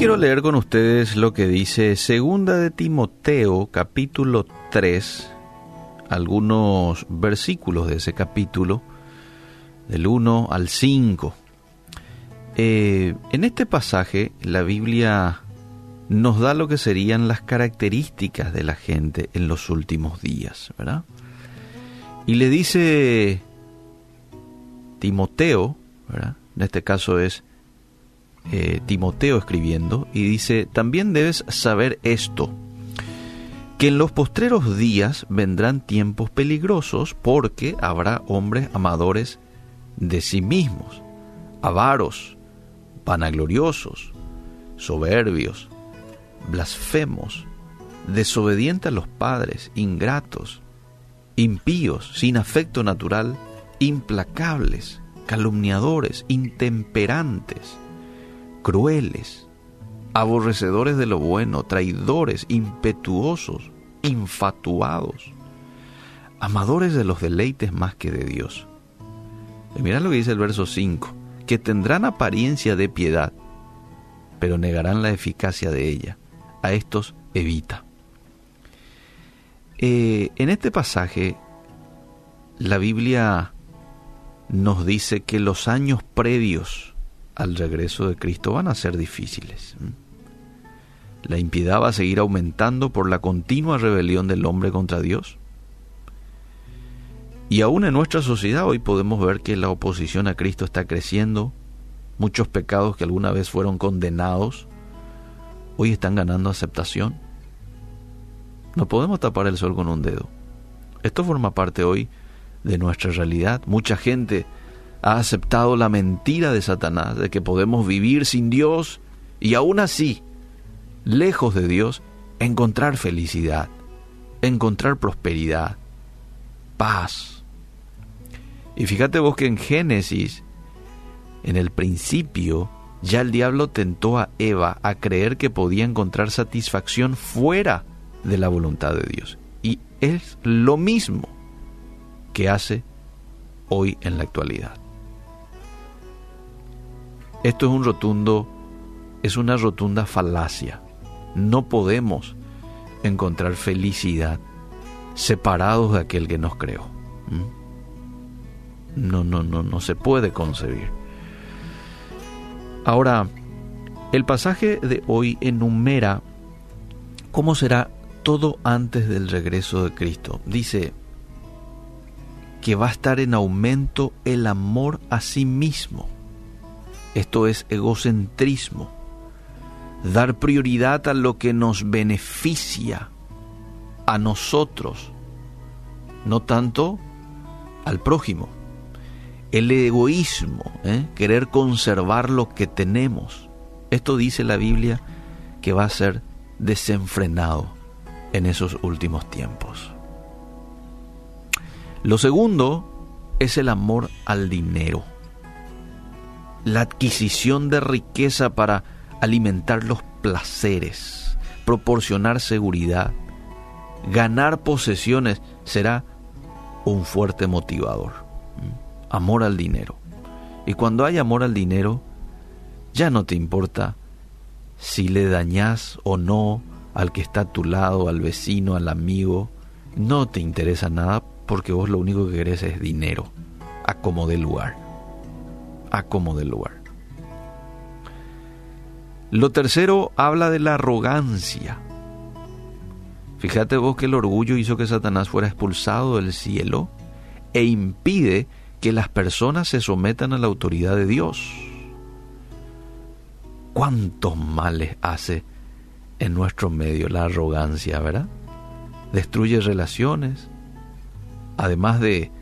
quiero leer con ustedes lo que dice Segunda de Timoteo, capítulo 3, algunos versículos de ese capítulo, del 1 al 5. Eh, en este pasaje la Biblia nos da lo que serían las características de la gente en los últimos días, ¿verdad? Y le dice Timoteo, ¿verdad? En este caso es eh, Timoteo escribiendo, y dice, también debes saber esto, que en los postreros días vendrán tiempos peligrosos porque habrá hombres amadores de sí mismos, avaros, vanagloriosos, soberbios, blasfemos, desobedientes a los padres, ingratos, impíos, sin afecto natural, implacables, calumniadores, intemperantes, crueles, aborrecedores de lo bueno, traidores, impetuosos, infatuados, amadores de los deleites más que de Dios. Y mira lo que dice el verso 5, que tendrán apariencia de piedad, pero negarán la eficacia de ella. A estos evita. Eh, en este pasaje, la Biblia nos dice que los años previos al regreso de Cristo van a ser difíciles. La impiedad va a seguir aumentando por la continua rebelión del hombre contra Dios. Y aún en nuestra sociedad hoy podemos ver que la oposición a Cristo está creciendo. Muchos pecados que alguna vez fueron condenados hoy están ganando aceptación. No podemos tapar el sol con un dedo. Esto forma parte hoy de nuestra realidad. Mucha gente ha aceptado la mentira de Satanás, de que podemos vivir sin Dios y aún así, lejos de Dios, encontrar felicidad, encontrar prosperidad, paz. Y fíjate vos que en Génesis, en el principio, ya el diablo tentó a Eva a creer que podía encontrar satisfacción fuera de la voluntad de Dios. Y es lo mismo que hace hoy en la actualidad. Esto es un rotundo, es una rotunda falacia. No podemos encontrar felicidad separados de aquel que nos creó. ¿Mm? No, no, no, no se puede concebir. Ahora, el pasaje de hoy enumera cómo será todo antes del regreso de Cristo. Dice que va a estar en aumento el amor a sí mismo esto es egocentrismo. Dar prioridad a lo que nos beneficia a nosotros, no tanto al prójimo. El egoísmo, ¿eh? querer conservar lo que tenemos. Esto dice la Biblia que va a ser desenfrenado en esos últimos tiempos. Lo segundo es el amor al dinero la adquisición de riqueza para alimentar los placeres, proporcionar seguridad, ganar posesiones será un fuerte motivador. Amor al dinero. Y cuando hay amor al dinero, ya no te importa si le dañas o no al que está a tu lado, al vecino, al amigo. No te interesa nada porque vos lo único que querés es dinero, a como de lugar como del lugar. Lo tercero habla de la arrogancia. Fíjate vos que el orgullo hizo que Satanás fuera expulsado del cielo e impide que las personas se sometan a la autoridad de Dios. ¿Cuántos males hace en nuestro medio la arrogancia, verdad? Destruye relaciones, además de,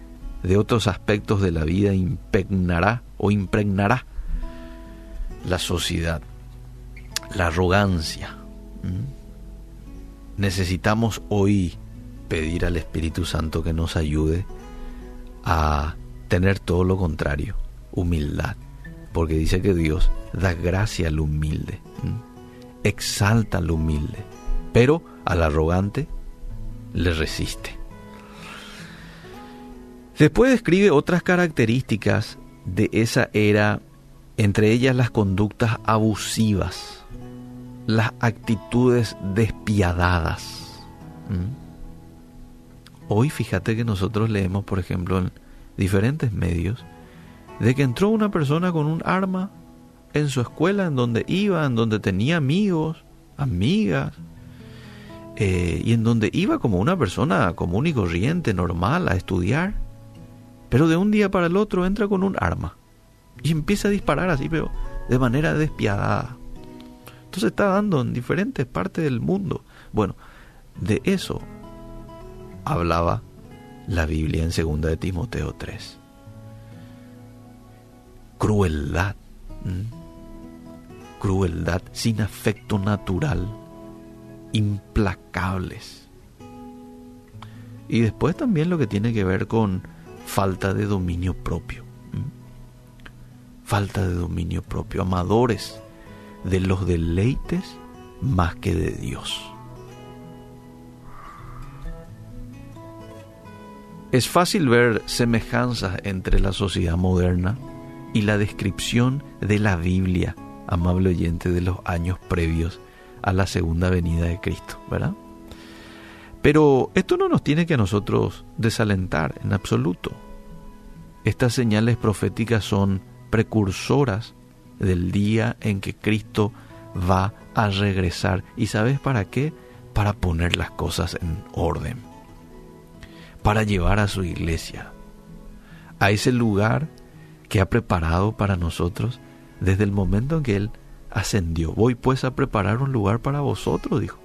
de otros aspectos de la vida, impregnará o impregnará la sociedad, la arrogancia. Necesitamos hoy pedir al Espíritu Santo que nos ayude a tener todo lo contrario, humildad, porque dice que Dios da gracia al humilde, exalta al humilde, pero al arrogante le resiste. Después describe otras características de esa era, entre ellas las conductas abusivas. las actitudes despiadadas. Hoy fíjate que nosotros leemos, por ejemplo, en diferentes medios, de que entró una persona con un arma en su escuela, en donde iba, en donde tenía amigos, amigas, eh, y en donde iba como una persona común y corriente, normal, a estudiar, pero de un día para el otro entra con un arma y empieza a disparar así, pero de manera despiadada. Entonces está dando en diferentes partes del mundo. Bueno, de eso hablaba la Biblia en 2 de Timoteo 3. Crueldad. Crueldad sin afecto natural. Implacables. Y después también lo que tiene que ver con falta de dominio propio. Falta de dominio propio. Amadores de los deleites más que de Dios. Es fácil ver semejanzas entre la sociedad moderna y la descripción de la Biblia, amable oyente, de los años previos a la segunda venida de Cristo, ¿verdad? Pero esto no nos tiene que a nosotros desalentar en absoluto. Estas señales proféticas son precursoras del día en que Cristo va a regresar. ¿Y sabes para qué? Para poner las cosas en orden. Para llevar a su iglesia a ese lugar que ha preparado para nosotros desde el momento en que Él ascendió. Voy pues a preparar un lugar para vosotros, dijo.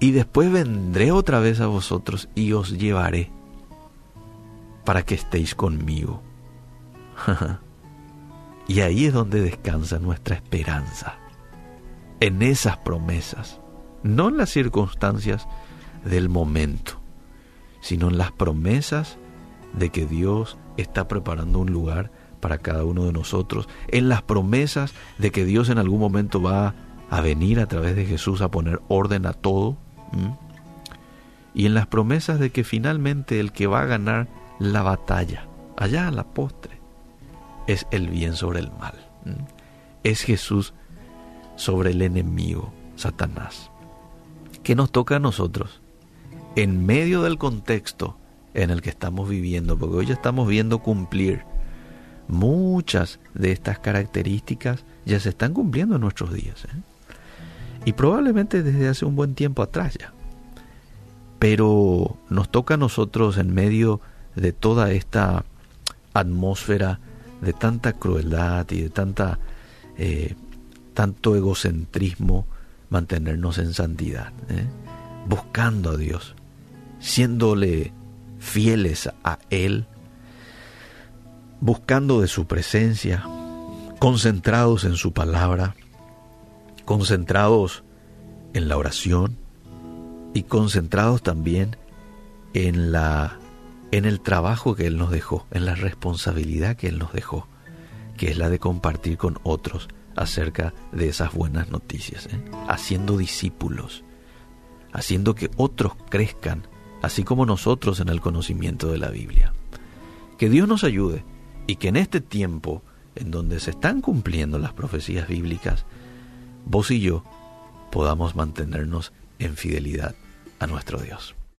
Y después vendré otra vez a vosotros y os llevaré para que estéis conmigo. Y ahí es donde descansa nuestra esperanza, en esas promesas, no en las circunstancias del momento, sino en las promesas de que Dios está preparando un lugar para cada uno de nosotros, en las promesas de que Dios en algún momento va a venir a través de Jesús a poner orden a todo, y en las promesas de que finalmente el que va a ganar la batalla, allá a la postre, es el bien sobre el mal. Es Jesús sobre el enemigo, Satanás. ¿Qué nos toca a nosotros? En medio del contexto en el que estamos viviendo, porque hoy ya estamos viendo cumplir muchas de estas características, ya se están cumpliendo en nuestros días. ¿eh? Y probablemente desde hace un buen tiempo atrás ya. Pero nos toca a nosotros en medio de toda esta atmósfera de tanta crueldad y de tanta eh, tanto egocentrismo mantenernos en santidad, ¿eh? buscando a Dios, siéndole fieles a Él, buscando de su presencia, concentrados en su palabra, concentrados en la oración y concentrados también en la en el trabajo que Él nos dejó, en la responsabilidad que Él nos dejó, que es la de compartir con otros acerca de esas buenas noticias, ¿eh? haciendo discípulos, haciendo que otros crezcan, así como nosotros en el conocimiento de la Biblia. Que Dios nos ayude y que en este tiempo en donde se están cumpliendo las profecías bíblicas, vos y yo podamos mantenernos en fidelidad a nuestro Dios.